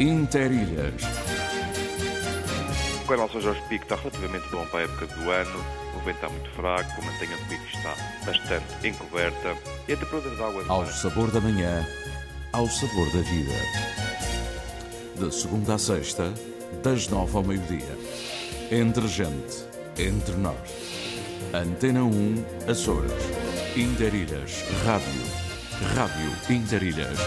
Interilhas. O canal São Jorge Pico está relativamente bom para a época do ano. O vento está muito fraco, a mantenha do pico está bastante encoberta e a temperatura da água... Ao sabor da manhã, ao sabor da vida. De segunda a sexta, das nove ao meio-dia. Entre gente, entre nós. Antena 1, Açores. Interilhas, Rádio. Rádio Interilhas.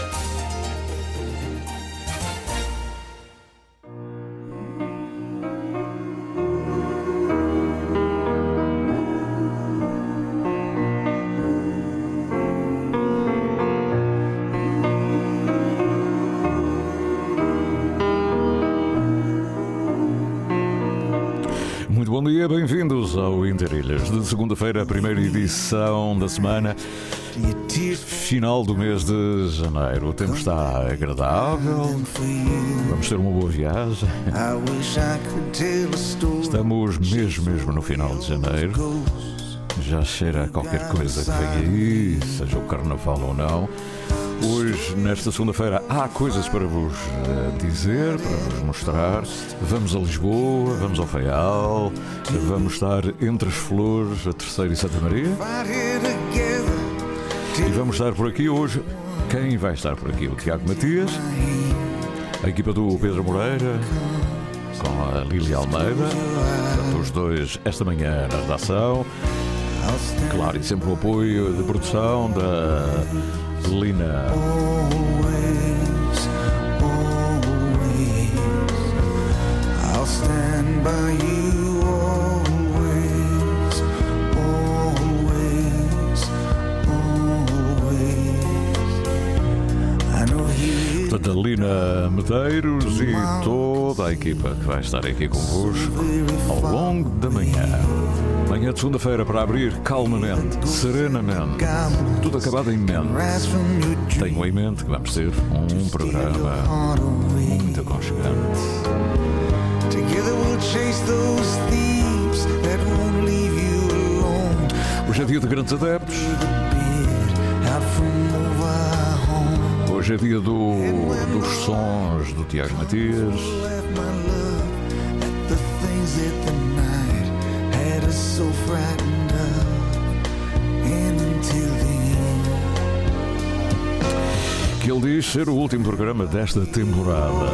Segunda-feira, a primeira edição da semana, final do mês de janeiro. O tempo está agradável, vamos ter uma boa viagem. Estamos mesmo, mesmo no final de janeiro. Já cheira a qualquer coisa que vem aí, seja o carnaval ou não. Hoje, nesta segunda-feira, há coisas para vos eh, dizer, para vos mostrar. Vamos a Lisboa, vamos ao Faial, vamos estar entre as flores, a Terceira e Santa Maria. E vamos estar por aqui hoje. Quem vai estar por aqui? O Tiago Matias, a equipa do Pedro Moreira, com a Lília Almeida, portanto, os dois esta manhã na redação. Claro, e sempre o apoio de produção da Lina. I'll stand by you always, always, always. I know he Lina Medeiros e toda a equipa que vai estar aqui convosco ao longo da manhã. Manhã de segunda-feira para abrir calmamente, serenamente, tudo acabado em mente. Tenho em mente que vamos ter um programa muito aconchegante. Hoje é dia de grandes adeptos, hoje é dia do, dos sons do Tiago Matias. So frightened of. And until then, que ele diz ser o último programa desta temporada.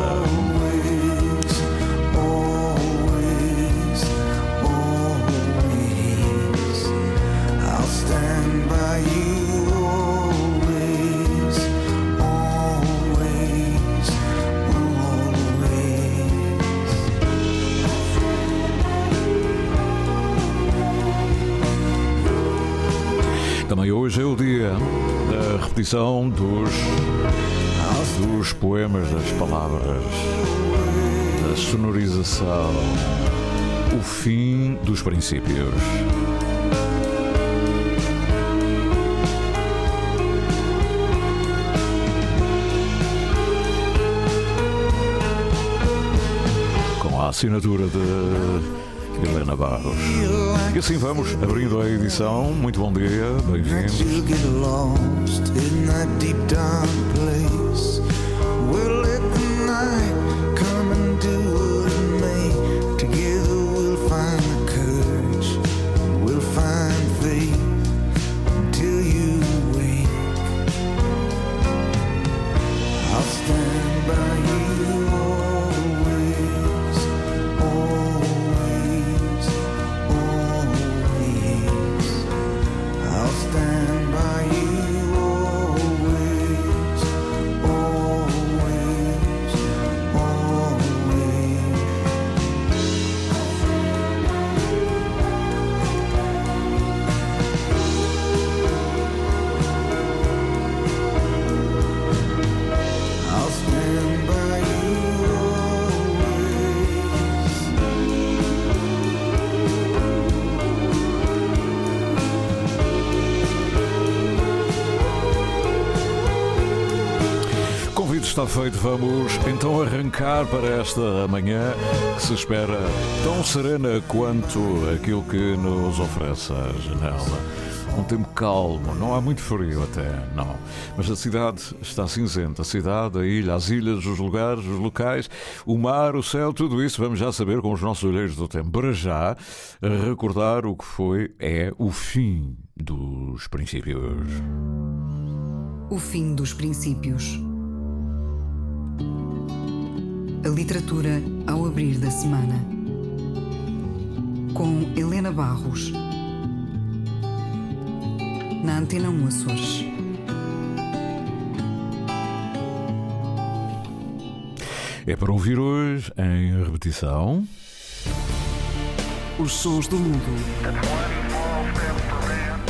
Repetição dos, dos poemas, das palavras, da sonorização, o fim dos princípios. Com a assinatura de Helena Barros. E assim vamos, abrindo a edição. Muito bom dia, bem-vindos. Está feito. Vamos então arrancar para esta manhã que se espera tão serena quanto aquilo que nos oferece a janela. Um tempo calmo, não há muito frio até, não. Mas a cidade está cinzenta. A cidade, a ilha, as ilhas, os lugares, os locais, o mar, o céu, tudo isso vamos já saber com os nossos olheiros do tempo. Para já, recordar o que foi, é o fim dos princípios. O fim dos princípios. A literatura ao abrir da semana. Com Helena Barros. Na Antena 1 Açores. É para ouvir hoje em repetição. Os sons do mundo.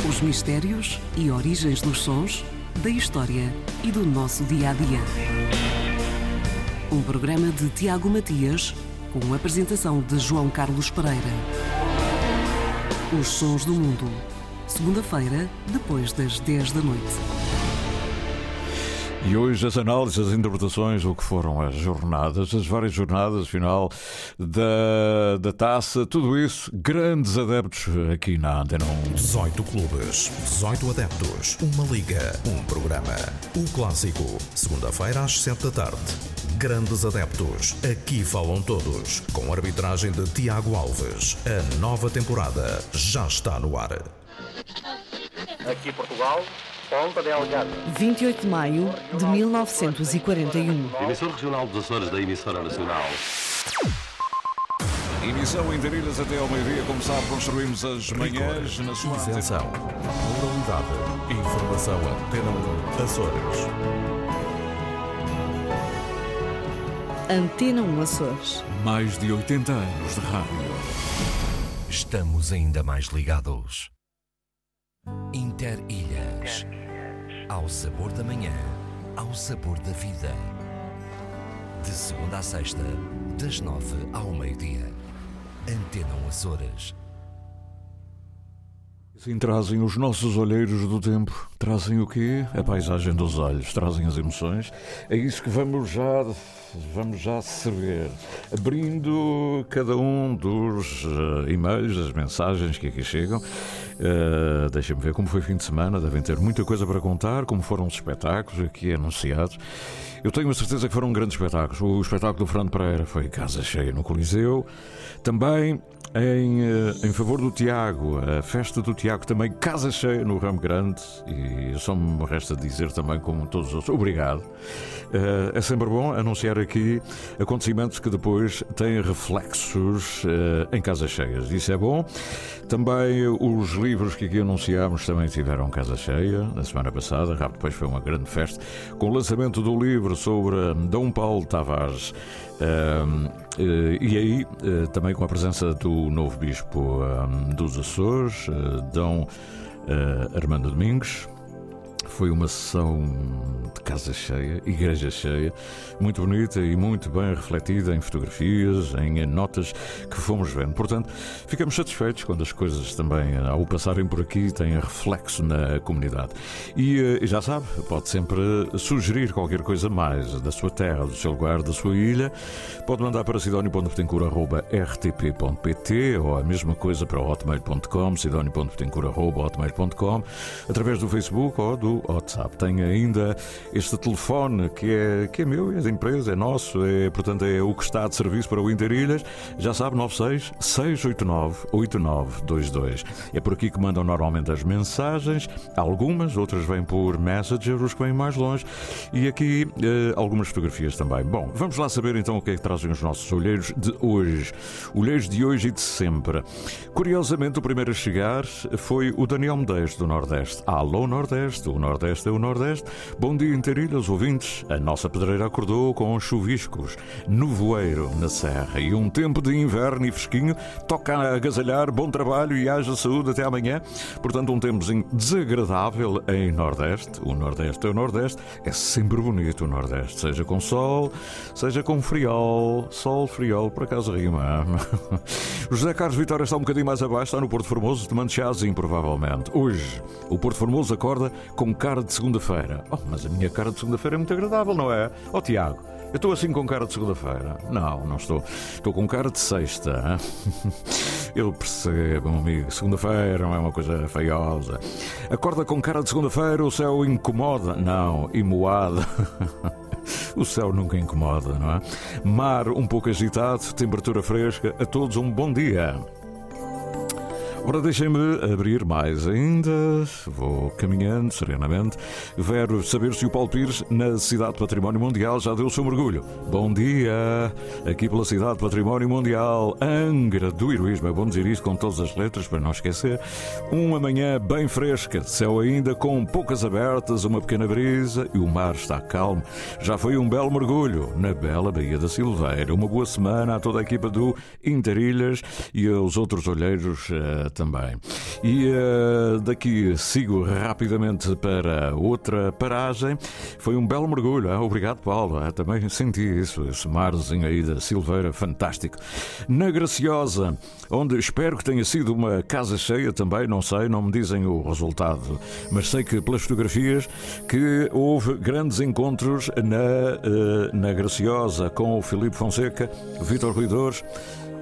Os mistérios e origens dos sons, da história e do nosso dia a dia. Um programa de Tiago Matias, com a apresentação de João Carlos Pereira. Os Sons do Mundo. Segunda-feira, depois das 10 da noite. E hoje as análises, as interpretações, o que foram as jornadas, as várias jornadas, final da, da taça, tudo isso, grandes adeptos aqui na Antena 1. 18 clubes, 18 adeptos, uma liga, um programa. O clássico, segunda-feira às 7 da tarde. Grandes adeptos, aqui falam todos. Com arbitragem de Tiago Alves. A nova temporada já está no ar. Aqui Portugal, Ponta Delgada. 28 de maio de 1941. Emissor regional dos Açores da emissora nacional. Emissão em Darilhas até ao meio-dia. Como sabe, construímos as manhãs na sua Isenção, moralidade, informação Antena 1, Açores. Antena 1 Açores. Mais de 80 anos de rádio. Estamos ainda mais ligados. Interilhas. Ao sabor da manhã, ao sabor da vida. De segunda a sexta, das nove ao meio-dia. Antena 1 Açores. Sim, trazem os nossos olheiros do tempo. Trazem o quê? A paisagem dos olhos, trazem as emoções. É isso que vamos já vamos já saber, abrindo cada um dos uh, e-mails, as mensagens que aqui chegam. Uh, Deixem-me ver como foi o fim de semana, devem ter muita coisa para contar, como foram os espetáculos aqui anunciados. Eu tenho a certeza que foram grandes espetáculos. O espetáculo do Fernando Pereira foi casa cheia no Coliseu. Também em, eh, em favor do Tiago, a festa do Tiago também casa cheia no Ramo Grande. E só me resta dizer também, como todos os outros, obrigado. Eh, é sempre bom anunciar aqui acontecimentos que depois têm reflexos em casas cheias. Isso é bom. Também os livros que aqui anunciámos também tiveram casa cheia na semana passada. Rápido depois foi uma grande festa com o lançamento do livro sobre Dom Paulo Tavares. Eh, e aí, também com a presença do novo bispo dos Açores, Dom Armando Domingos, foi uma sessão de casa cheia, igreja cheia, muito bonita e muito bem refletida em fotografias, em notas que fomos vendo. Portanto, ficamos satisfeitos quando as coisas também, ao passarem por aqui, têm reflexo na comunidade. E, eh, já sabe, pode sempre sugerir qualquer coisa mais da sua terra, do seu lugar, da sua ilha. Pode mandar para sidónio.petencura.rtp.pt ou a mesma coisa para hotmail.com, sidónio.petencura.hotmail.com, através do Facebook ou do WhatsApp. Tem ainda este telefone que é, que é meu, é da empresa, é nosso, é, portanto é o que está de serviço para o Interilhas. Já sabe, 96 689 8922. É por aqui que mandam normalmente as mensagens, algumas, outras vêm por Messenger, os que vêm mais longe, e aqui eh, algumas fotografias também. Bom, vamos lá saber então o que é que trazem os nossos olheiros de hoje. Olheiros de hoje e de sempre. Curiosamente, o primeiro a chegar foi o Daniel Medeiros do Nordeste. Alô, Nordeste, o Nordeste Nordeste é o Nordeste. Bom dia, Interilhas, ouvintes. A nossa pedreira acordou com chuviscos, nevoeiro na serra e um tempo de inverno e fresquinho. Toca a agasalhar, bom trabalho e haja saúde até amanhã. Portanto, um tempozinho desagradável em Nordeste. O Nordeste é o Nordeste. É sempre bonito o Nordeste, seja com sol, seja com friol. Sol, friol, por acaso rima. José Carlos Vitória está um bocadinho mais abaixo, está no Porto Formoso, tomando chazinho, provavelmente. Hoje, o Porto Formoso acorda com cara de segunda-feira. Oh, mas a minha cara de segunda-feira é muito agradável, não é? Oh, Tiago, eu estou assim com cara de segunda-feira. Não, não estou. Estou com cara de sexta. Eu percebo, amigo. Segunda-feira não é uma coisa feiosa. Acorda com cara de segunda-feira, o céu incomoda. Não, imoada. O céu nunca incomoda, não é? Mar um pouco agitado, temperatura fresca. A todos um bom dia. Ora, deixem-me abrir mais ainda. Vou caminhando serenamente. Quero saber se o Paulo Pires, na Cidade Património Mundial, já deu o seu mergulho. Bom dia! Aqui pela Cidade Património Mundial, Angra do Heroísmo. É bom dizer isto com todas as letras para não esquecer. Uma manhã bem fresca, céu ainda com poucas abertas, uma pequena brisa e o mar está calmo. Já foi um belo mergulho na bela Baía da Silveira. Uma boa semana a toda a equipa do Interilhas e aos outros olheiros. Também. E uh, daqui sigo rapidamente para outra paragem. Foi um belo mergulho. Hein? Obrigado, Paulo. Hein? Também senti isso, esse marzinho aí da Silveira, fantástico. Na Graciosa, onde espero que tenha sido uma casa cheia também, não sei, não me dizem o resultado, mas sei que pelas fotografias que houve grandes encontros na, uh, na Graciosa com o Filipe Fonseca, Vitor Ruidores.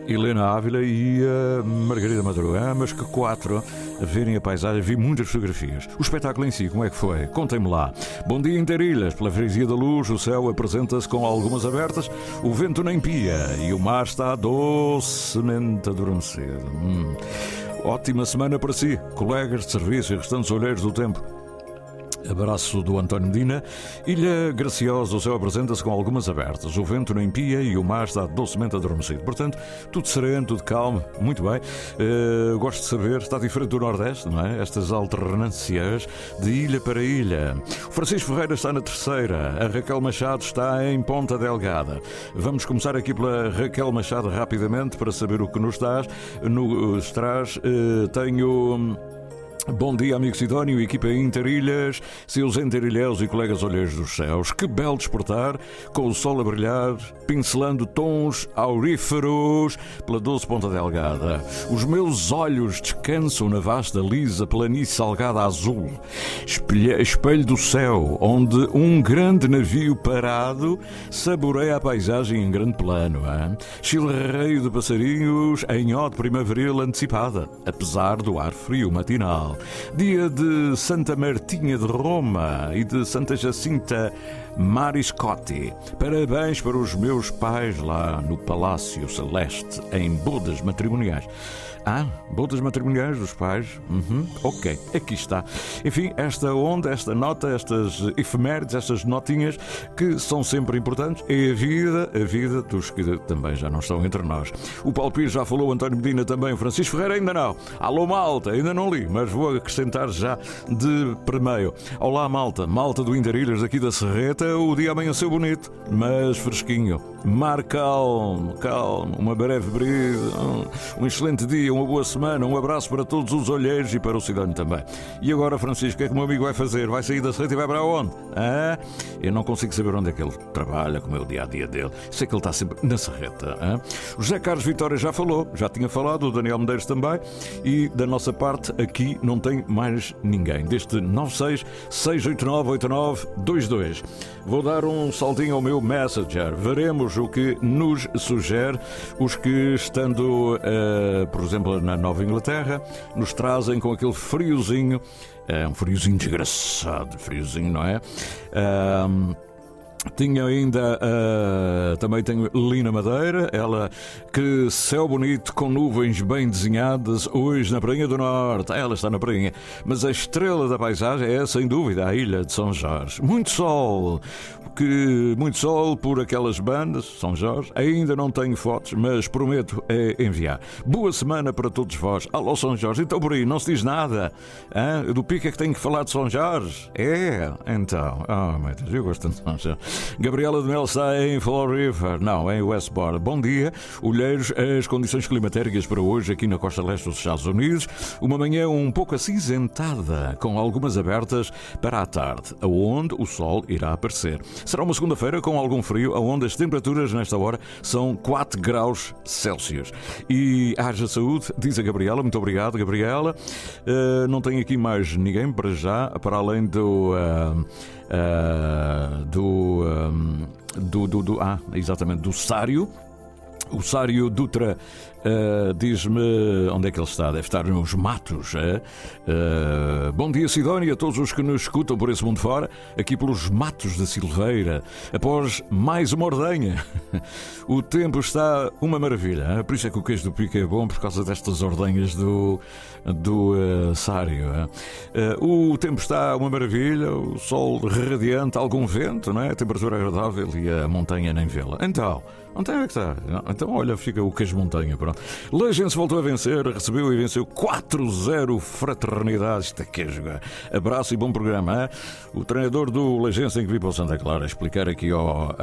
Helena Ávila e a Margarida Madruga, mas que quatro a verem a paisagem, vi muitas fotografias. O espetáculo em si, como é que foi? Contem-me lá. Bom dia, Interilhas, pela freguesia da luz, o céu apresenta-se com algumas abertas, o vento nem pia e o mar está docemente adormecido. Hum. Ótima semana para si, colegas de serviço e restantes olheiros do tempo. Abraço do António Medina. Ilha Graciosa, o céu apresenta-se com algumas abertas. O vento não impia e o mar está docemente adormecido. Portanto, tudo sereno, tudo calmo. Muito bem. Uh, gosto de saber, está diferente do Nordeste, não é? Estas alternâncias de ilha para ilha. Francisco Ferreira está na terceira. A Raquel Machado está em Ponta Delgada. Vamos começar aqui pela Raquel Machado rapidamente para saber o que nos traz. Nos traz, uh, tenho. Bom dia, amigo Sidónio, equipa Interilhas, seus interilhéus e colegas olheiros dos céus. Que belo despertar, com o sol a brilhar, pincelando tons auríferos pela doce ponta delgada. Os meus olhos descansam na vasta, lisa planície salgada azul, espelho, espelho do céu, onde um grande navio parado saboreia a paisagem em grande plano. Chilreio de passarinhos em ode primaveril antecipada, apesar do ar frio matinal. Dia de Santa Martinha de Roma e de Santa Jacinta Mariscotti. Parabéns para os meus pais lá no Palácio Celeste, em bodas matrimoniais. Ah, bodas matrimoniais dos pais? Uhum, ok, aqui está. Enfim, esta onda, esta nota, estas efemérides, estas notinhas que são sempre importantes é a vida, a vida dos que também já não estão entre nós. O Paulo Pires já falou, António Medina também, Francisco Ferreira ainda não. Alô, malta, ainda não li, mas vou acrescentar já de primeiro. Olá, malta, malta do Interilhas aqui da Serreta, o dia amanheceu bonito, mas fresquinho. Mar calmo, calmo, uma breve brisa, um excelente dia, uma boa semana, um abraço para todos os olheiros e para o cidadão também. E agora, Francisco, o que é que o meu amigo vai fazer? Vai sair da Serreta e vai para onde? Eu não consigo saber onde é que ele trabalha, como é o dia a dia dele. Sei que ele está sempre na Serreta. O José Carlos Vitória já falou, já tinha falado, o Daniel Medeiros também, e da nossa parte aqui não tem mais ninguém. Deste 96 689 8922. Vou dar um saltinho ao meu Messenger. Veremos o que nos sugere os que, estando, uh, por exemplo, na Nova Inglaterra, nos trazem com aquele friozinho, é um friozinho desgraçado, friozinho, não é? Uh, tinha ainda uh, também tenho Lina Madeira, ela que céu bonito com nuvens bem desenhadas hoje na Prainha do Norte. Ela está na Prainha, mas a estrela da paisagem é sem dúvida a ilha de São Jorge. Muito sol, que muito sol por aquelas bandas, São Jorge. Ainda não tenho fotos, mas prometo é enviar. Boa semana para todos vós. Alô São Jorge, então por aí não se diz nada. Hã? Do pico é que tenho que falar de São Jorge? É, então. Oh meu Deus, eu gosto de São Jorge. Gabriela de Mel está em Fall River, não, em Westport. Bom dia. Olheiros, as condições climatéricas para hoje aqui na costa leste dos Estados Unidos. Uma manhã um pouco acinzentada, com algumas abertas para a tarde, aonde o sol irá aparecer. Será uma segunda-feira com algum frio, aonde as temperaturas nesta hora são 4 graus Celsius. E haja saúde, diz a Gabriela. Muito obrigado, Gabriela. Uh, não tenho aqui mais ninguém para já, para além do. Uh, uh, do, do, do, do, Ah, exatamente, do Sário. O Sário Dutra Uh, Diz-me onde é que ele está. Deve estar nos matos. É? Uh, bom dia, Sidónia, a todos os que nos escutam por esse mundo fora, aqui pelos matos da Silveira, após mais uma ordenha. o tempo está uma maravilha. É? Por isso é que o queijo do pico é bom, por causa destas ordenhas do, do uh, Sário. É? o tempo está uma maravilha, o sol radiante, algum vento, não é? a temperatura agradável e a montanha nem vê-la. Então, onde é que está? Então, olha, fica o queijo montanha. Pronto. Legense voltou a vencer, recebeu e venceu 4-0 Fraternidade. Isto é que é jogar. Abraço e bom programa. Hein? O treinador do Legense tem que vir para o Santa Clara explicar aqui ao,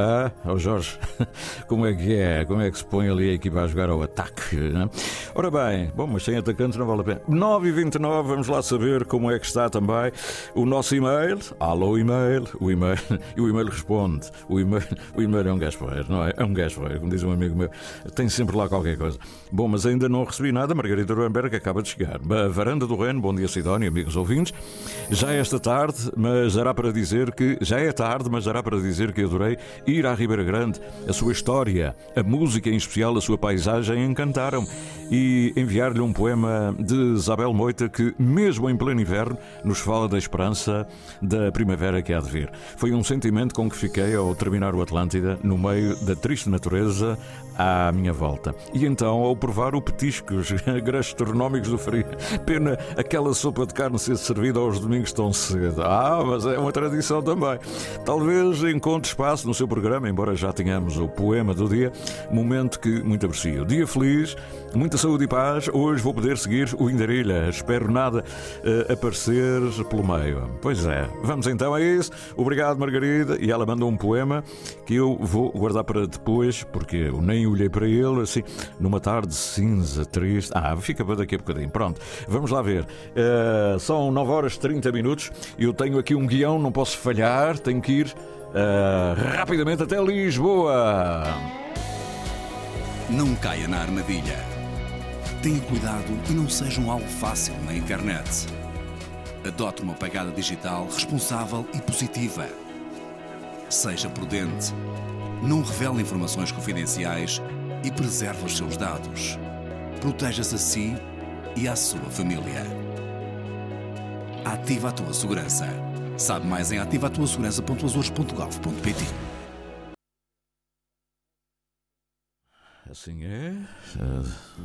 ao Jorge como é que é, como é que se põe ali a equipa a jogar ao ataque. Né? Ora bem, bom, mas sem atacantes não vale a pena. 9 e 29 vamos lá saber como é que está também o nosso e-mail. Alô, e-mail. O e-mail, e o e-mail responde. O e-mail, o e-mail é um gajo não é? É um gajo como diz um amigo meu. Tem sempre lá qualquer coisa. Bom, mas ainda não recebi nada. Margarida Ruenberg acaba de chegar. A varanda do Reino, bom dia Sidónia, amigos ouvintes. Já é esta tarde, mas dará para dizer que. Já é tarde, mas dará para dizer que adorei ir à Ribeira Grande. A sua história, a música em especial, a sua paisagem encantaram. E enviar-lhe um poema de Isabel Moita que, mesmo em pleno inverno, nos fala da esperança da primavera que há de vir. Foi um sentimento com que fiquei ao terminar o Atlântida, no meio da triste natureza à minha volta. E então, ao provar o petiscos gastronómicos do frio, pena aquela sopa de carne ser servida aos domingos tão cedo. Ah, mas é uma tradição também. Talvez encontre espaço no seu programa, embora já tenhamos o poema do dia, momento que muito aprecio. Dia feliz, muita saúde e paz. Hoje vou poder seguir o Indarilha. Espero nada uh, aparecer pelo meio. Pois é, vamos então a isso. Obrigado, Margarida. E ela manda um poema que eu vou guardar para depois, porque eu nem olhei para ele assim, numa tarde cinza, triste. Ah, fica para daqui a bocadinho. Pronto, vamos lá ver. Uh, são 9 horas e 30 minutos. Eu tenho aqui um guião, não posso falhar. Tenho que ir uh, rapidamente até Lisboa. Não caia na armadilha. Tenha cuidado e não seja um alvo fácil na internet. Adote uma pegada digital responsável e positiva. Seja prudente. Não revele informações confidenciais e preserve os seus dados. Proteja-se a si e à sua família. Ativa a tua segurança. Sabe mais em ativatuasegurança.azores.gov.pt Assim é.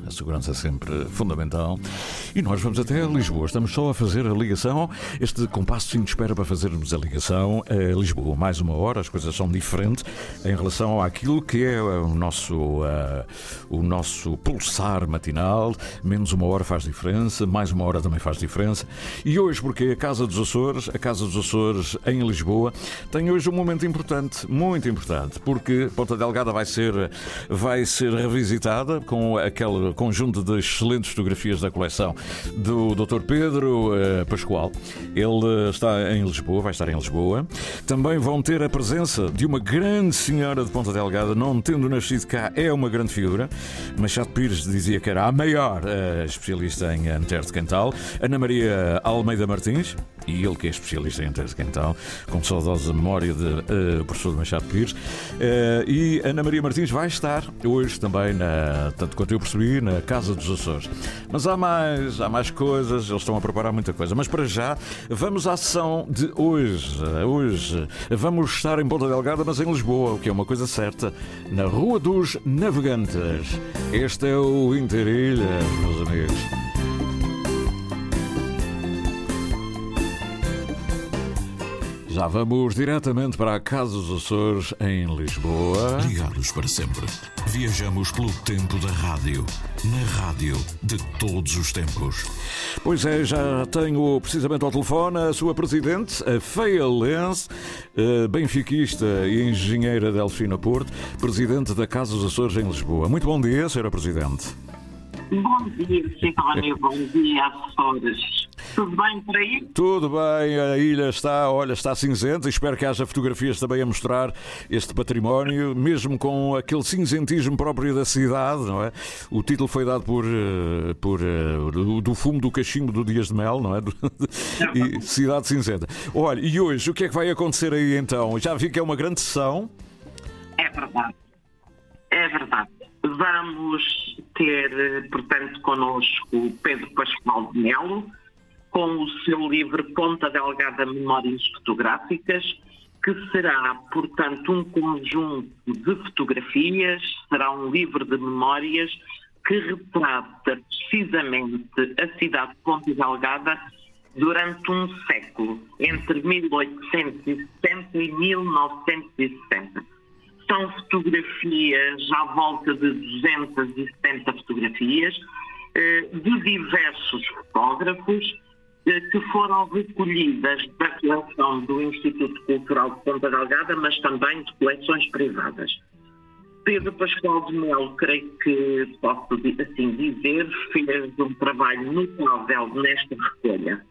A segurança é sempre fundamental. E nós vamos até Lisboa. Estamos só a fazer a ligação. Este compasso sim espera para fazermos a ligação a Lisboa. Mais uma hora, as coisas são diferentes em relação àquilo que é o nosso, uh, o nosso pulsar matinal. Menos uma hora faz diferença, mais uma hora também faz diferença. E hoje, porque a Casa dos Açores, a Casa dos Açores em Lisboa, tem hoje um momento importante, muito importante, porque Ponta Delgada vai ser, vai ser revisitada com aquele conjunto de excelentes fotografias da coleção do Dr. Pedro uh, Pascoal. Ele está em Lisboa, vai estar em Lisboa. Também vão ter a presença de uma grande senhora de Ponta Delgada, não tendo nascido cá, é uma grande figura. Machado Pires dizia que era a maior uh, especialista em Antero de Cantal. Ana Maria Almeida Martins, e ele que é especialista em Antero de Cantal, com saudosa memória de uh, professor Machado Pires. Uh, e Ana Maria Martins vai estar hoje também, na, tanto quanto eu percebi, na Casa dos Açores. Mas há mais, há mais coisas, eles estão a preparar muita coisa. Mas para já, vamos à sessão de hoje. Hoje vamos estar em Ponta Delgada, mas em Lisboa, o que é uma coisa certa, na Rua dos Navegantes. Este é o Interilha, meus amigos. Já vamos diretamente para a Casa dos Açores, em Lisboa. Ligados para sempre. Viajamos pelo tempo da rádio. Na rádio de todos os tempos. Pois é, já tenho precisamente ao telefone a sua presidente, a Feia Lenz, eh, benfiquista e engenheira Delfina Porto, presidente da Casa dos Açores, em Lisboa. Muito bom dia, senhora presidente. Bom dia, Sidónio. Bom dia, Açores. Tudo bem por aí? Tudo bem, a ilha está, olha, está cinzenta. Espero que haja fotografias também a mostrar este património, mesmo com aquele cinzentismo próprio da cidade, não é? O título foi dado por, eh, por uh, do fumo do cachimbo do Dias de Mel, não é? e Cidade Cinzenta. Olha, e hoje o que é que vai acontecer aí então? Já vi que é uma grande sessão. É verdade. É verdade. Vamos ter, eh, portanto, connosco Pedro Pascoal de Melo, com o seu livro Ponta Delgada Memórias Fotográficas, que será, portanto, um conjunto de fotografias, será um livro de memórias que retrata precisamente a cidade de Ponta Delgada durante um século, entre 1860 e 1960. São fotografias à volta de 270 fotografias eh, de diversos fotógrafos eh, que foram recolhidas da coleção do Instituto Cultural de Ponta Delgada, mas também de coleções privadas. Pedro Pascoal de Melo, creio que posso assim dizer, fez um trabalho notável nesta recolha.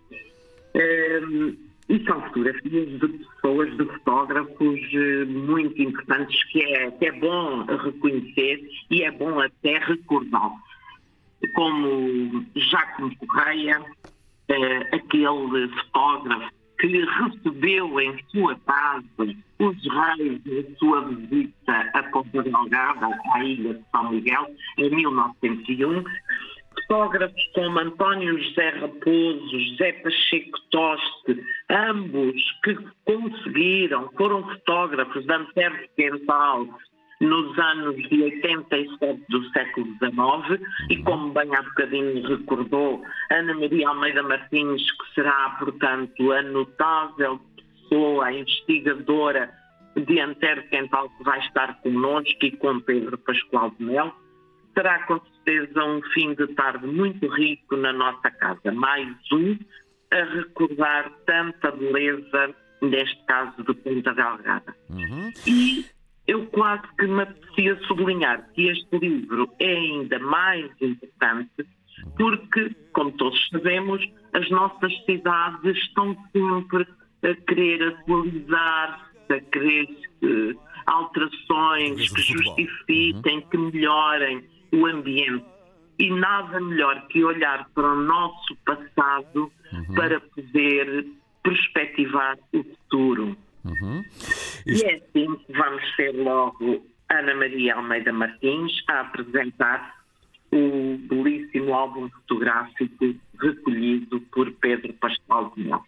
Um, e são fotografias de pessoas, de fotógrafos eh, muito importantes que é, que é bom reconhecer e é bom até recordar. Como Jacques Correia, uh, aquele fotógrafo que recebeu em sua casa os reis na sua visita a Ponta Delgada, à ilha de São Miguel, em 1901. Fotógrafos como António José Raposo, José Pacheco Toste, ambos que conseguiram, foram fotógrafos da Antero Quental, nos anos de 87 do século XIX e, como bem há bocadinho recordou Ana Maria Almeida Martins, que será, portanto, a notável pessoa, a investigadora de Antero Quental que vai estar connosco e com Pedro Pascoal de Mel, será com certeza um fim de tarde muito rico na nossa casa. Mais um a recordar tanta beleza, neste caso de Ponta Delgada. Uhum. E eu quase que me apetecia sublinhar que este livro é ainda mais importante porque, como todos sabemos, as nossas cidades estão sempre a querer atualizar-se, a querer uh, alterações que justifiquem, uhum. que melhorem o ambiente. E nada melhor que olhar para o nosso passado uhum. para poder perspectivar o futuro. Uhum. Isto... E é assim que vamos ser logo Ana Maria Almeida Martins a apresentar o belíssimo álbum fotográfico recolhido por Pedro Pascoal de Mel.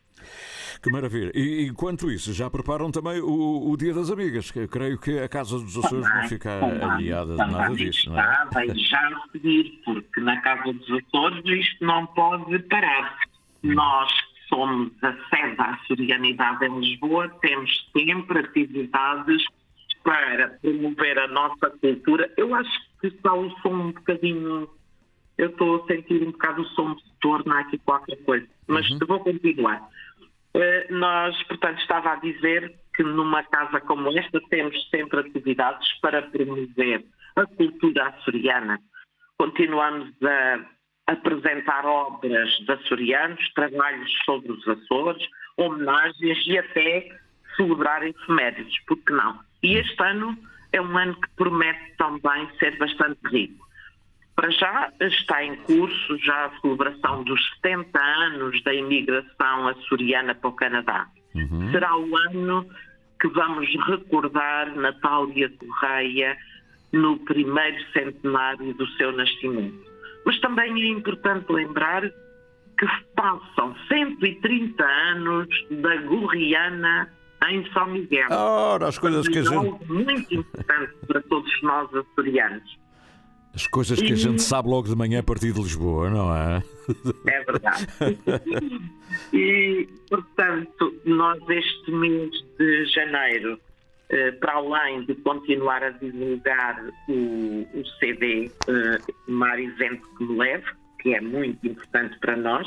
Que maravilha. E enquanto isso, já preparam também o, o Dia das Amigas, que creio que a Casa dos Açores também, não fica aliada de nada disso. Não é? Está já seguir, porque na Casa dos Açores isto não pode parar. Hum. Nós somos a sede da açorianidade em Lisboa, temos sempre atividades para promover a nossa cultura. Eu acho que está o som um bocadinho. Eu estou a sentir um bocado o som de torna aqui qualquer coisa, mas uhum. vou continuar. Uh, nós, portanto, estava a dizer que numa casa como esta temos sempre atividades para promover a cultura açoriana. Continuamos a apresentar obras de açorianos, trabalhos sobre os Açores, homenagens e até celebrar efemérides, porque não? E este ano é um ano que promete também ser bastante rico. Para já está em curso já a celebração dos 70 anos da imigração açoriana para o Canadá. Uhum. Será o ano que vamos recordar Natália Correia no primeiro centenário do seu nascimento. Mas também é importante lembrar que passam 130 anos da Gorriana em São Miguel. Ora, as coisas que a gente... muito importante para todos nós açorianos. As coisas que a gente sabe logo de manhã a partir de Lisboa, não é? É verdade. e, portanto, nós este mês de janeiro, eh, para além de continuar a divulgar o, o CD eh, Mar Isento que me leve, que é muito importante para nós,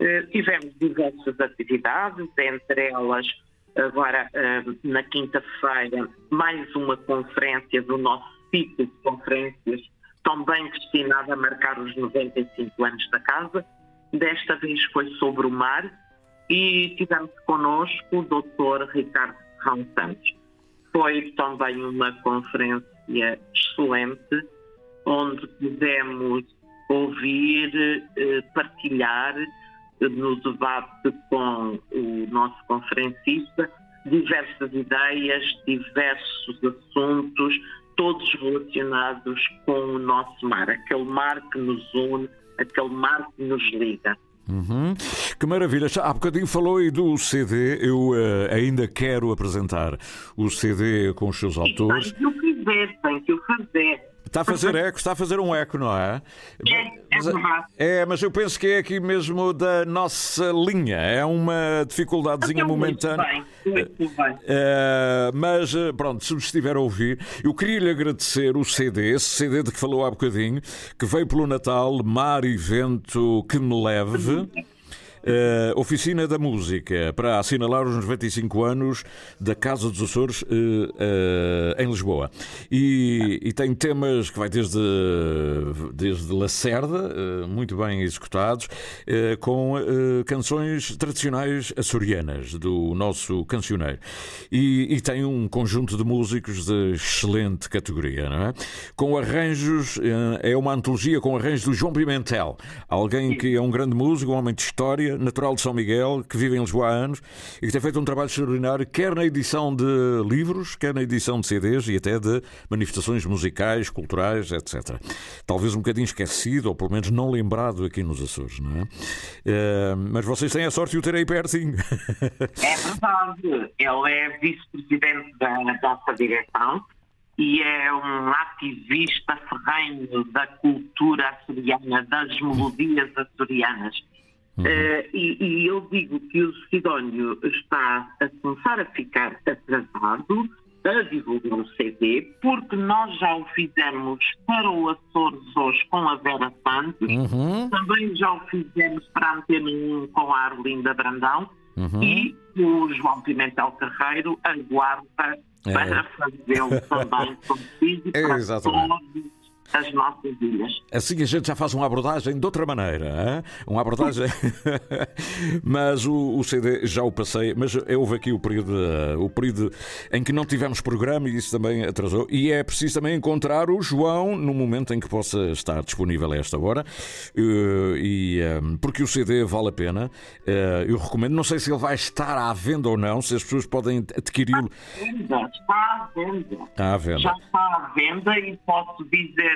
eh, tivemos diversas atividades, entre elas, agora na quinta-feira, mais uma conferência do nosso ciclo de conferências também destinada a marcar os 95 anos da casa. Desta vez foi sobre o mar e tivemos connosco o Dr. Ricardo Rão Santos. Foi também uma conferência excelente, onde pudemos ouvir, eh, partilhar eh, no debate com o nosso conferencista diversas ideias, diversos assuntos, todos relacionados com o nosso mar, aquele mar que nos une, aquele mar que nos liga. Uhum. Que maravilha! Há bocadinho falou aí do CD, eu uh, ainda quero apresentar o CD com os seus autores. Tem que o fazer, tem que o fazer. Está a fazer eco, está a fazer um eco, não é? É, é verdade. É, mas eu penso que é aqui mesmo da nossa linha. É uma dificuldadezinha Então, momentânea. Muito bem, muito bem. Eh, mas eh, pronto, se me estiver a ouvir, eu queria lhe agradecer o CD, esse CD de que falou há bocadinho, que veio pelo Natal, Mar e Vento que me leve. Uh, Oficina da Música para assinalar os 95 anos da Casa dos Açores uh, uh, em Lisboa. E, e, tem temas que vai desde, desde Lacerda, muito bem executados, com canções tradicionais açorianas do nosso cancioneiro. E, e, tem um conjunto de músicos de excelente categoria, não é? Com arranjos, é uma antologia com arranjos do João Pimentel, alguém que é um grande músico, um homem de história natural de São Miguel, que vive em Lisboa há anos e que tem feito um trabalho extraordinário, quer na edição de livros, quer na edição de CDs e até de manifestações musicais, culturais, etc. Talvez um bocadinho esquecido, ou pelo menos não lembrado aqui nos Açores, não é? Uh, mas vocês têm a sorte de o ter aí pertinho. É verdade. Ele é vice-presidente da nossa direção e é um ativista ferrenho da cultura açoriana, das melodias açorianas. Uhum. Uh, e, e, eu digo que o Sidónio está a começar a ficar atrasado a divulgar o CD, porque nós já o fizemos para o Açores hoje com a Vera Santos, uhum. também já o fizemos para a Antena 1 com a Arlinda Brandão uhum. e o João Pimentel Carreiro aguarda É. para fazê-lo também consigo e para Exatamente. todos as nossas ilhas. Assim a gente já faz uma abordagem de outra maneira, hein? uma abordagem. mas o, o, CD já o passei, mas houve aqui o período, uh, o período em que não tivemos programa e isso também atrasou. E é preciso também encontrar o João no momento em que possa estar disponível a esta hora. Uh, e, um, porque o CD vale a pena. Eu recomendo, não sei se ele vai estar à venda ou não, se as pessoas podem adquiri-lo. Venda, Está à venda. Está à venda. Já está à venda e posso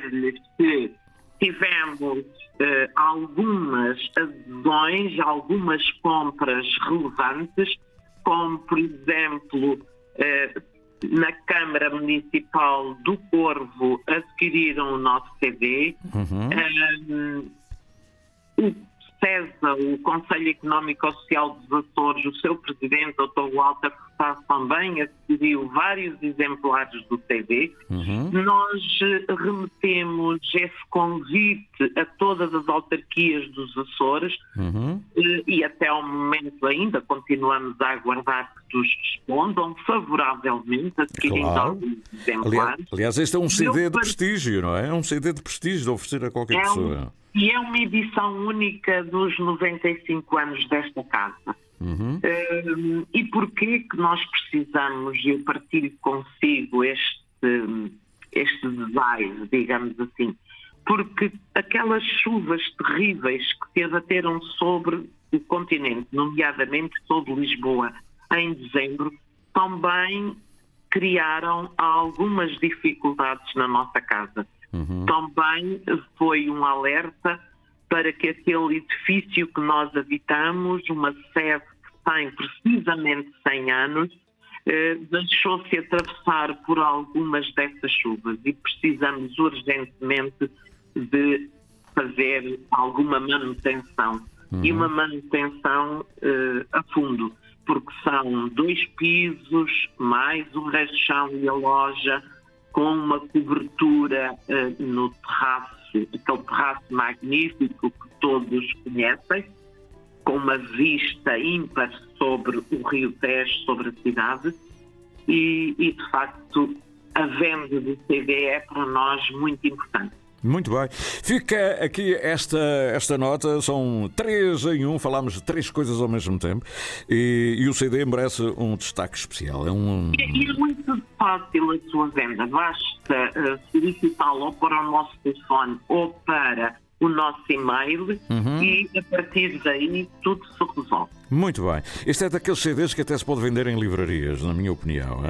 dizer-lhes que tivemos eh, algumas adesões, algumas compras relevantes, como, por exemplo, eh, na Câmara Municipal do Corvo adquiriram o nosso CD. Uhum. O CESA, o Conselho Económico Social dos Açores, o seu presidente, Dr. Walter Furtado, também adquiriu vários exemplares do CD. Uhum. Nós eh, remetemos esse convite a todas as autarquias dos Açores Uhum. eh, e até ao momento ainda continuamos a aguardar que nos respondam favoravelmente, adquirindo Claro. alguns Aliás, exemplares. aliás, este é um E eu CD de prestígio, não é? É um CD de prestígio de oferecer a qualquer É um- pessoa. E é uma edição única dos 95 anos desta casa. Uhum. Hum, e porquê que nós precisamos, eu partilho consigo este, este design, digamos assim, porque aquelas chuvas terríveis que se abateram sobre o continente, nomeadamente sobre Lisboa, em dezembro, também criaram algumas dificuldades na nossa casa. Uhum. Também foi um alerta para que aquele edifício que nós habitamos, uma sede que tem precisamente 100 anos, eh, deixou-se atravessar por algumas dessas chuvas e precisamos urgentemente de fazer alguma manutenção. Uhum. E uma manutenção uh, a fundo, porque são dois pisos, mais o resto de chão e a loja, com uma cobertura uh, no terraço, aquele terraço magnífico que todos conhecem, com uma vista ímpar sobre o Rio Tejo, sobre a cidade, e, e de facto a venda do CD é para nós muito importante. Muito bem. Fica aqui esta, esta nota, são três em um, falámos de três coisas ao mesmo tempo e, e o CD merece um destaque especial. É, um... e, é muito fácil a sua venda, basta uh, solicitá-lo ou para o nosso telefone ou para o nosso e-mail uhum. e a partir daí tudo se resolve. Muito bem. Este é daqueles CDs que até se pode vender em livrarias, na minha opinião.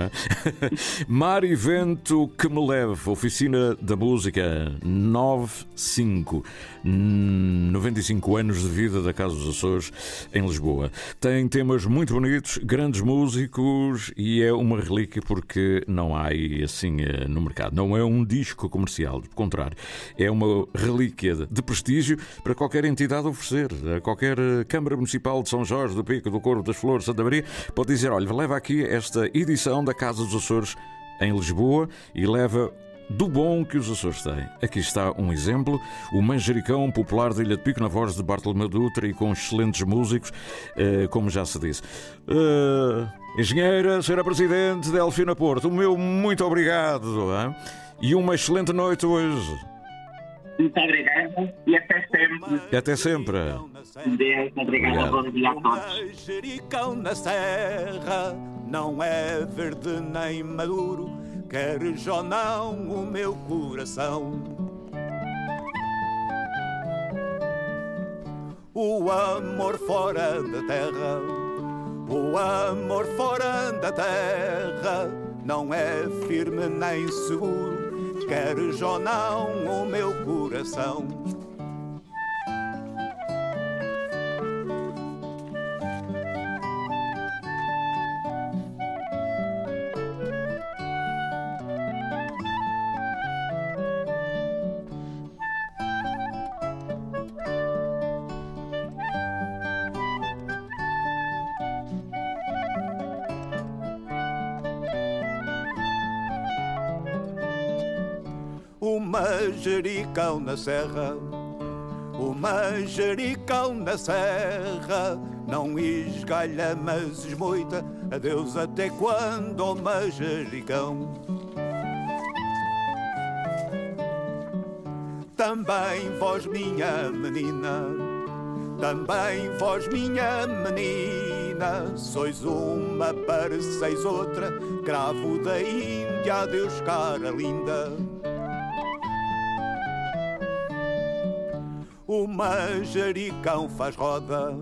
Mar e Vento que me leve, Oficina da Música 95. 95 anos de vida da Casa dos Açores em Lisboa. Tem temas muito bonitos, grandes músicos e é uma relíquia porque não há aí assim eh, no mercado. Não é um disco comercial, pelo contrário, é uma relíquia de prestígio para qualquer entidade oferecer, a qualquer eh, Câmara Municipal de São Jorge do Pico, do Corvo, das Flores, Santa Maria, pode dizer: olha, leva aqui esta edição da Casa dos Açores em Lisboa e leva do bom que os Açores têm. Aqui está um exemplo: o Manjericão Popular da Ilha de Pico, na voz de Bartolomeu Dutra e com excelentes músicos, eh, como já se disse. Uh, engenheira, senhora Presidente, Delfina Porto, o meu muito obrigado hein? e uma excelente noite hoje. Muito obrigado e até sempre. E até sempre. Deus, obrigado. Bom dia a todos. Jericão na serra não é verde nem maduro, queres ou não o meu coração. O amor fora da terra, o amor fora da terra não é firme nem seguro queres ou não o meu coração. Manjericão na serra, o manjericão na serra, não esgalha, mas esmoita, adeus até quando, o manjericão. Também vós, minha menina, também vós, minha menina, sois uma, pareceis outra, cravo da Índia, adeus, cara linda. O manjericão faz roda,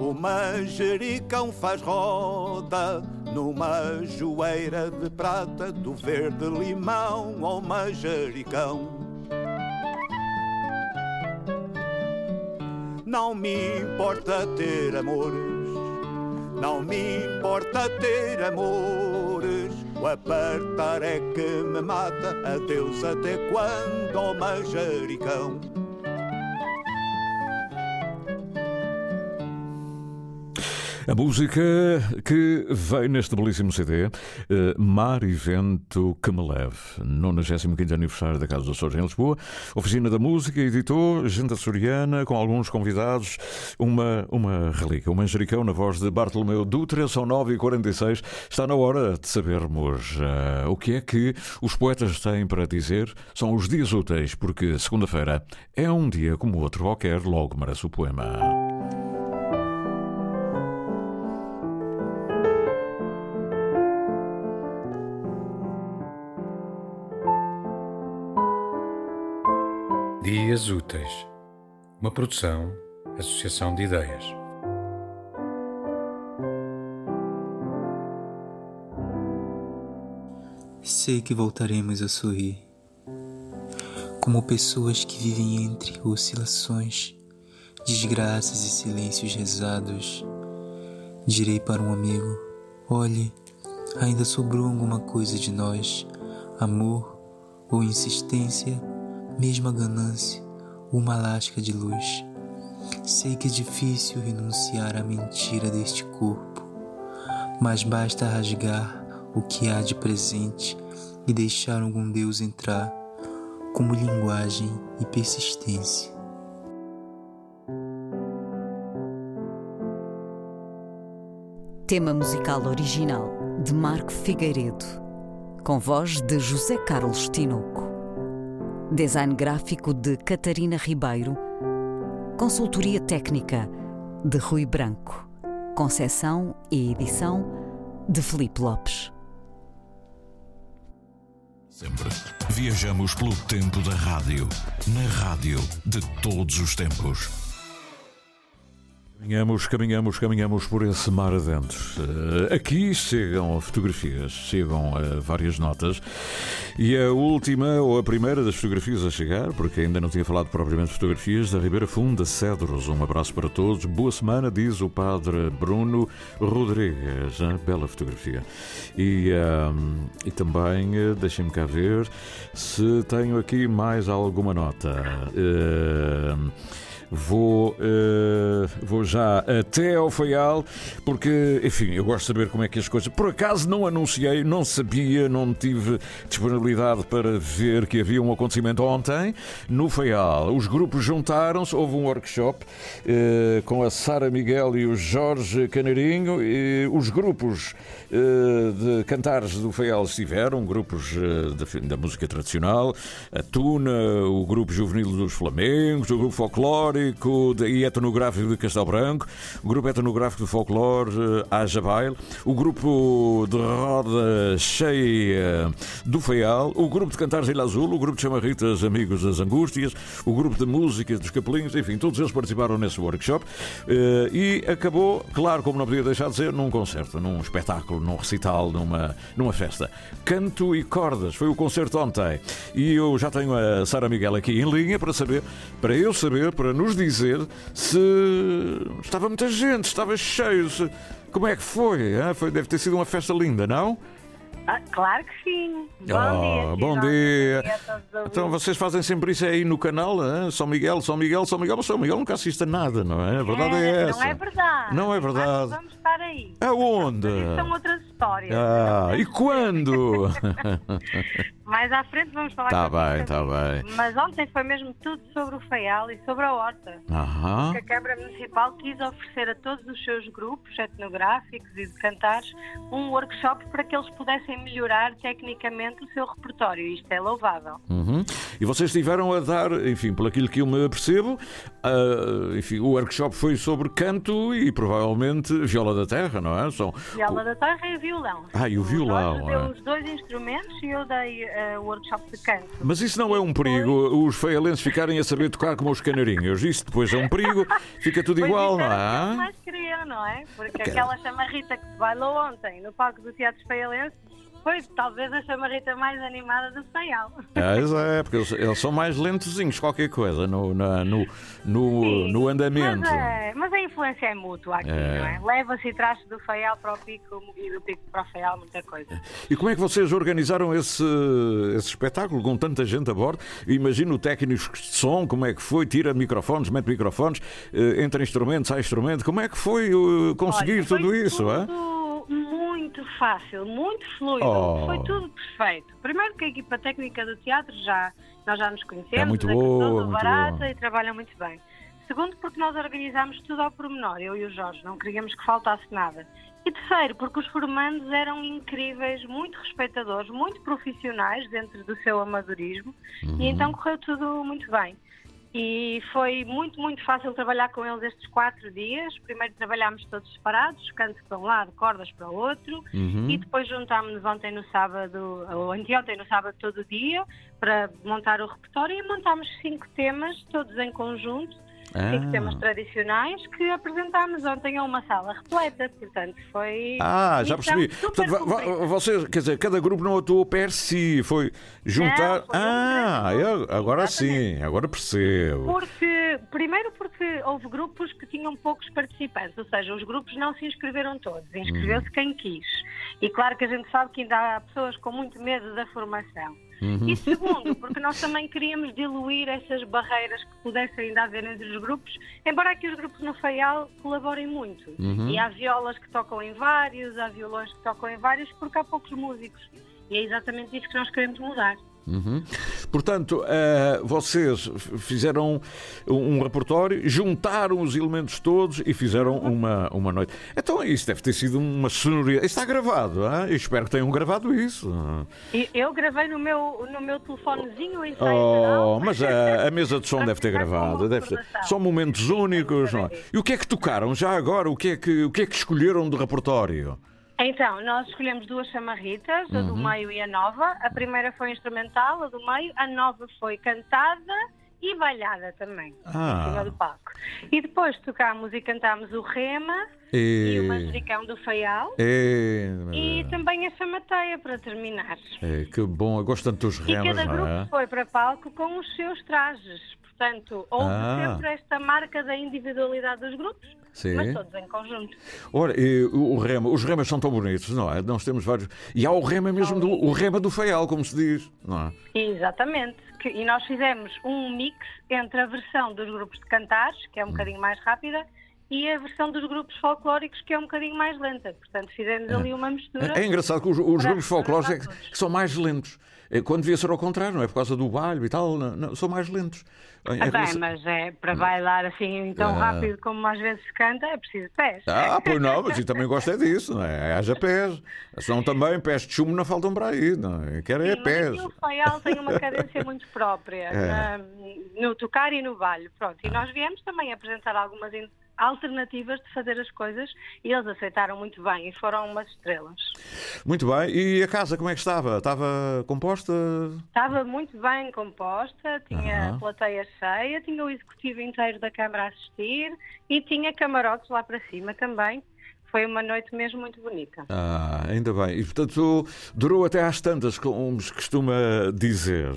o manjericão faz roda numa joeira de prata do verde limão ao manjericão. Não me importa ter amores, não me importa ter amores. O apertar é que me mata, adeus até quando, ó manjericão. A música que veio neste belíssimo CD, uh, Mar e Vento que me leve, 95 aniversário da Casa dos Açores em Lisboa, Oficina da Música, editor, gente açoriana, com alguns convidados, uma, uma relíquia, um manjericão na voz de Bartolomeu Dutra, são 9h46, está na hora de sabermos uh, o que é que os poetas têm para dizer, são os dias úteis, porque segunda-feira é um dia como outro qualquer, logo merece o poema. Dias Úteis, uma produção, associação de ideias. Sei que voltaremos a sorrir, como pessoas que vivem entre oscilações, desgraças e silêncios rezados. Direi para um amigo: olhe, Ainda sobrou alguma coisa de nós, amor ou insistência, mesmo a ganância, uma lasca de luz. Sei que é difícil renunciar à mentira deste corpo, mas basta rasgar o que há de presente e deixar algum Deus entrar como linguagem e persistência. Tema musical original de Marco Figueiredo, com voz de José Carlos Tinoco. Design gráfico de Catarina Ribeiro. Consultoria técnica de Rui Branco. Concessão e edição de Felipe Lopes. Sempre viajamos pelo tempo da rádio, na rádio de todos os tempos. Caminhamos, caminhamos, caminhamos por esse mar adentro. Uh, aqui chegam fotografias, chegam uh, várias notas. E a última, ou a primeira das fotografias a chegar, porque ainda não tinha falado propriamente de fotografias, da Ribeira Funda Cedros. Um abraço para todos. Boa semana, diz o padre Bruno Rodrigues. Uh, bela fotografia. E, e também, uh, deixem-me cá ver se tenho aqui mais alguma nota. Uh, Vou, uh, vou já até ao Faial, porque, enfim, eu gosto de saber como é que as coisas. Por acaso não anunciei, não sabia, não tive disponibilidade para ver que havia um acontecimento ontem no Faial. Os grupos juntaram-se, houve um workshop uh, com a Sara Miguel e o Jorge Canarinho. E os grupos uh, de cantares do Faial estiveram, grupos da, da música tradicional, a Tuna, o grupo juvenil dos Flamengos, o grupo folclore folclórico e etnográfico de Castelo Branco, o grupo etnográfico de folclore uh, Aja Baile, o grupo de roda cheia do Feial, o grupo de cantares Ilha Azul, o grupo de chamarritas Amigos das Angústias, o grupo de música dos Capelinhos, enfim, todos eles participaram nesse workshop uh, e acabou, claro, como não podia deixar de ser, num concerto, num espetáculo, num recital, numa, numa festa. Canto e cordas, foi o concerto ontem e eu já tenho a Sara Miguel aqui em linha para saber, para eu saber, para nos dizer se estava muita gente, estava cheio. Se... Como é que foi? foi? Deve ter sido uma festa linda, não? Ah, claro que sim. Bom oh, dia. Bom dia. então vocês fazem sempre isso aí no canal, hein? São Miguel, São Miguel, São Miguel. São Miguel nunca assiste a nada, não é? A verdade é, é essa. Não é verdade. Não é verdade. vamos estar aí. Aonde? São outras histórias. Ah, e quando? Mais à frente vamos falar Tá bem, tá bem. Mas ontem foi mesmo tudo sobre o Feial e sobre a horta. Aham. Que a Câmara Municipal quis oferecer a todos os seus grupos etnográficos e de cantares um workshop para que eles pudessem melhorar tecnicamente o seu repertório. Isto é louvável. Uhum. E vocês estiveram a dar, enfim, pelo aquilo que eu me apercebo, uh, enfim, o workshop foi sobre canto e provavelmente viola da terra, não é? São... Viola da terra e violão. Ah, e o violão. O deu os dois instrumentos e eu dei uh, workshop de canto. Mas isso não é um perigo, os feialenses ficarem a saber tocar como os canarinhos. Isso depois é um perigo, fica tudo pois igual, não é? mais queria, não é? Porque okay. aquela chamarrita que se bailou ontem no palco do Teatro Feialense foi talvez a chamarrita mais animada do Feial. É, é porque eles, eles, são mais lentozinhos, qualquer coisa, no, na, no, no, no andamento. Mas, é, mas, a influência é mútua aqui, é. não é? Leva-se e traz do Feial para o Pico e do Pico para o Feial muita coisa. E como é que vocês organizaram esse, esse espetáculo com tanta gente a bordo? Imagino o técnico de som, como é que foi? Tira microfones, mete microfones, eh, entra instrumento, sai instrumento. Como é que foi uh, conseguir Olha, tudo isso? Tudo... É? Muito fácil, muito fluido, oh. foi tudo perfeito. Primeiro que a equipa técnica do teatro já, nós já nos conhecemos, é muito boa, muito barata boa. e trabalham muito bem. Segundo, porque nós organizámos tudo ao pormenor, eu e o Jorge, não queríamos que faltasse nada. E terceiro, porque os formandos eram incríveis, muito respeitadores, muito profissionais dentro do seu amadorismo, uhum. e então correu tudo muito bem. E foi muito, muito fácil trabalhar com eles estes quatro dias. Primeiro trabalhámos todos separados, canto para um lado, cordas para o outro, uhum. e depois juntámos-nos ontem no sábado, ou anteontem no sábado todo o dia, para montar o repertório e montámos cinco temas, todos em conjunto, ah. cinco temas tradicionais que apresentámos ontem a uma sala repleta, portanto foi. Ah, já percebi. Portanto, vocês, quer dizer, cada grupo não atuou per si, foi juntar. Não, foi ah, eu, agora Exatamente. sim, agora percebo. Porque primeiro porque houve grupos que tinham poucos participantes, ou seja, os grupos não se inscreveram todos, inscreveu-se quem quis. E claro que a gente sabe que ainda há pessoas com muito medo da formação. Uhum. E segundo, porque nós também queríamos diluir essas barreiras que pudessem ainda haver entre os grupos, embora aqui os grupos no FAIAL colaborem muito. Uhum. E há violas que tocam em vários, há violões que tocam em vários, porque há poucos músicos. E é exatamente isso que nós queremos mudar. Uhum. Portanto, eh, vocês fizeram um repertório, juntaram os elementos todos e fizeram uma, uma noite. Então, isso deve ter sido uma sonoridade. Isso está gravado, ah? Eu espero que tenham gravado isso. Eu gravei no meu, no meu telefonezinho. Oh, mas a, a mesa de som deve ter gravado. Deve ter. São momentos únicos. Não é? E o que é que tocaram já agora? O que é que, o que, é que escolheram do repertório? Então, nós escolhemos duas chamarritas, a do Uhum. meio e a nova. A primeira foi instrumental, a do meio. A nova foi cantada e bailada também, Ah. em cima do palco. E depois tocámos e cantámos o Rema e, E- o Manjericão do Faial. É, E também a Chamateia, para terminar. é, que bom, eu gosto tanto dos E remas, cada não grupo é? foi para palco com os seus trajes. Portanto, houve Ah. sempre esta marca da individualidade dos grupos, Sim. mas todos em conjunto. Ora, e o rema, os remas são tão bonitos, não é? Nós temos vários. E há o rema mesmo do, o rema do Faial, como se diz, não é? Exatamente. E nós fizemos um mix entre a versão dos grupos de cantares, que é Hum. um bocadinho mais rápida, e a versão dos grupos folclóricos, que é um bocadinho mais lenta. Portanto, fizemos ali uma mistura. É, é engraçado que os, os grupos folclóricos é que, que são mais lentos. É, Quando devia ser ao contrário, não é? Por causa do baile e tal, não, não, são mais lentos. Em- em Ah, bem, relação- mas é para bailar assim tão Ah. rápido como às vezes se canta, é preciso pés. Ah, pois não, mas eu também gosto é disso, não é? Haja pés. Senão também pés de chumbo não faltam para aí, não é? Quero é Sim, mas pés. aqui o Faial tem uma cadência muito própria É. na- no tocar e no baile. Pronto. E nós viemos também apresentar algumas alternativas de fazer as coisas e eles aceitaram muito bem e foram umas estrelas. Muito bem. E a casa, como é que estava? Estava composta? Estava muito bem composta, tinha a plateia cheia, tinha o executivo inteiro da Câmara a assistir e tinha camarotes lá para cima também. Foi uma noite mesmo muito bonita. Ah, ainda bem. E portanto durou até às tantas, como se costuma dizer.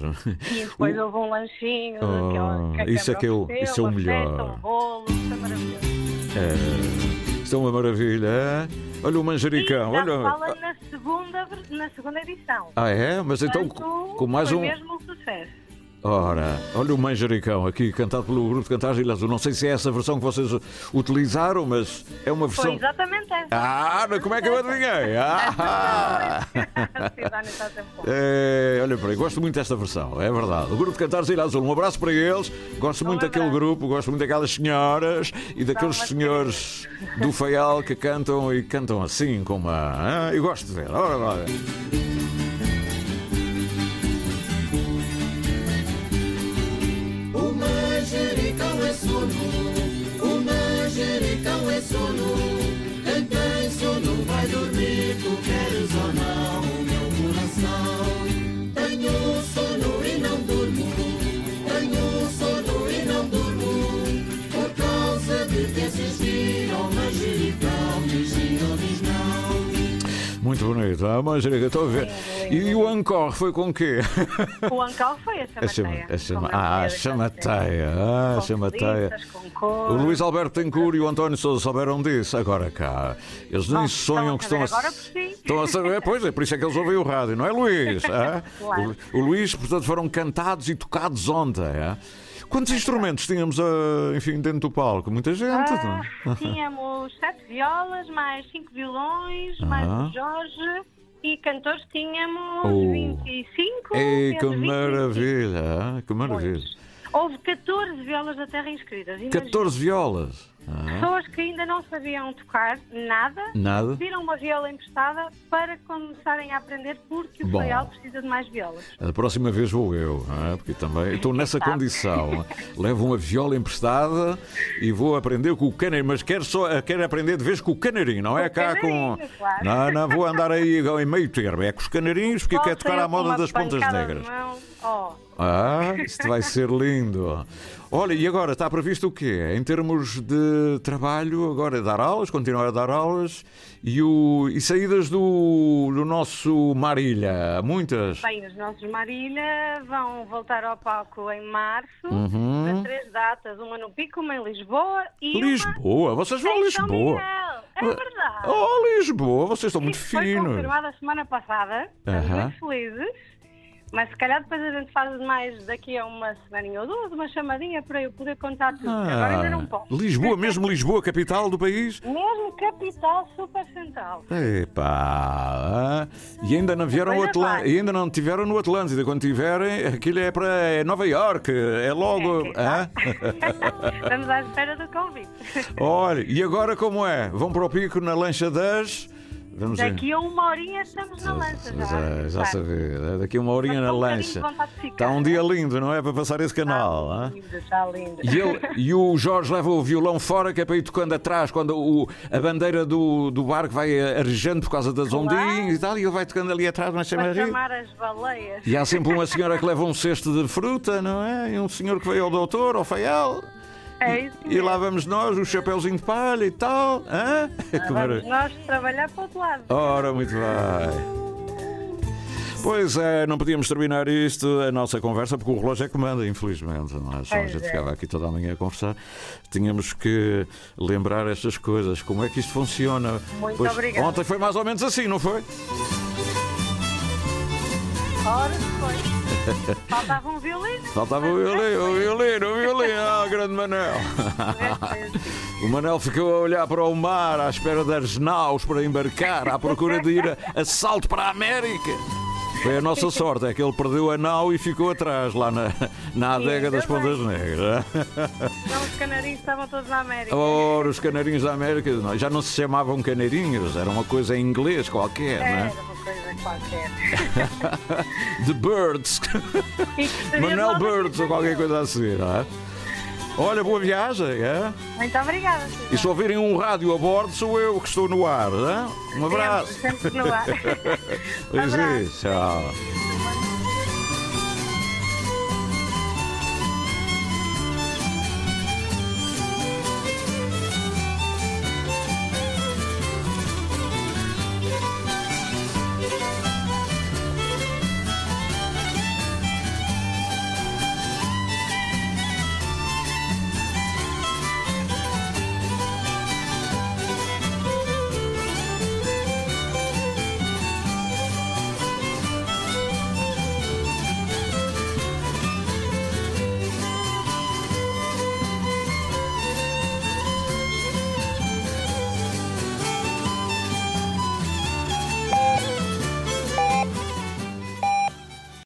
E depois houve um lanchinho, Oh, que a isso é que é o- ofereceu, isso é o melhor. Festa, um bolo, isso é maravilhoso. É, isto é uma maravilha. é? Olha o manjericão. Já Olha... fala na segunda, na segunda edição. Ah, é? Mas então Portanto, com mais um. mesmo sucesso. Ora, olha o Manjericão aqui, cantado pelo grupo de Ilhas. Eu não sei se é essa versão que vocês utilizaram, mas é uma Foi versão. exatamente essa. Ah, como é que eu adivinhei? Ah! É, olha para aí, gosto muito desta versão, é verdade. O grupo de Cantares Ilha Azul, um abraço para eles. Gosto muito daquele grupo, gosto muito daquelas senhoras e daqueles senhores do Faial que cantam e cantam assim, com uma. Ah, eu gosto de ver. Ora, ora. Sono, o manjericão é sono. Quem tem sono Ah, Manjericão, estou a ver. E o encore foi com o quê? O Ancau foi a chama, chamateia. a chama, ah, a chamateia. Ah, a chamateia. O Luís Alberto Tencourt e o António Sousa souberam disso. Agora cá. Eles nem Bom, sonham que estão a. Agora por si. Estão a saber, pois é, por isso é que eles ouvem o rádio, não é, Luís? Ah? Claro. O, o Luís, portanto, foram cantados e tocados ontem. ah? Quantos instrumentos tínhamos, ah, enfim, dentro do palco? Muita gente. Ah, não? é? tínhamos sete violas, mais cinco violões, Ah. mais o Jorge. E cantores tínhamos Oh. 25. Ei, que entre 20 e 25. maravilha! ah, Que maravilha! Houve 14 violas da terra inscritas. Imagina. 14 violas. Ah, Pessoas que ainda não sabiam tocar nada, Nada. pediram uma viola emprestada para começarem a aprender porque o Bom. Faial precisa de mais violas. A próxima vez vou eu, é? porque também estou nessa condição. Levo uma viola emprestada e vou aprender com o canarinho, mas quero, só, quero aprender de vez com o canarinho, não é o cá com. claro. Não, não vou andar aí em meio termo, é com os canarinhos porque Só quero tocar saiu à moda das pontas negras. mão. Oh, Ah, isto vai ser lindo. Olha, e agora está previsto o quê? Em termos de trabalho, agora é dar aulas, continuar a dar aulas e, o, e saídas do, do nosso Marília, muitas. Bem, os nossos Marília vão voltar ao palco em março, Uhum. para três datas, uma no Pico, uma em Lisboa e Lisboa, vocês vão a Lisboa. É verdade. Oh, Lisboa, vocês estão muito Isso foi finos. confirmado a semana passada. Estamos Aham. muito felizes. Mas se calhar depois a gente faz mais daqui a uma semaninha ou duas, uma chamadinha para eu poder contar tudo. Agora ainda não posso. Ah, Lisboa, mesmo Lisboa, capital do país? Mesmo capital super central. Epá, ah, e ainda não vieram ao Coisa Atlântico, e ainda não tiveram no Atlântida. Quando tiverem, aquilo é para é Nova York, é logo. hã? Estamos à espera do convite. Olha, e agora como é? Vão para o pico na lancha das. Vamos. Daqui a uma horinha estamos na lança já. Já, já Tá. saber, daqui a uma horinha na um lancha. Está um dia lindo, não é? Para passar esse canal. hã? Lindo, está lindo. E, ele, e o Jorge leva o violão fora, que é para ir tocando atrás, quando o, a bandeira do, do barco vai arejando por causa das Claro. ondinhas e tal, e ele vai tocando ali atrás, mas chama chamar as baleias. E há sempre uma senhora que leva um cesto de fruta, não é? E um senhor que veio ao doutor, ao feial. É isso E lá vamos nós, o chapéuzinho de palha e tal. Hã? Vamos nós trabalhar para o outro lado. Ora, muito bem. Pois é, não podíamos terminar isto, a nossa conversa, porque o relógio é que manda, infelizmente. Não é? Senão a gente é. ficava aqui toda a manhã a conversar. Tínhamos que lembrar estas coisas, como é que isto funciona. Muito Pois, obrigada. Ontem foi mais ou menos assim, não foi? Ora, foi. Faltava um violino. Faltava o violino, o violino, o violino, ah, grande Manel. O Manel ficou a olhar para o mar à espera das naus para embarcar, à procura de ir a, a salto para a América. Foi a nossa sorte, é que ele perdeu a nau e ficou atrás, lá na, na adega das Pontas Negras. Não, os canarinhos estavam todos na América. Ora, os canarinhos da América não, já não se chamavam canarinhos, era uma coisa em inglês qualquer, não Era é? uma coisa qualquer. The Birds. Logo Birds ou qualquer coisa assim, não é? Olha, boa viagem, é? Muito obrigada. E se ouvirem um rádio a bordo, sou eu que estou no ar, é? Um abraço. Sempre no ar. Beijinho, tchau.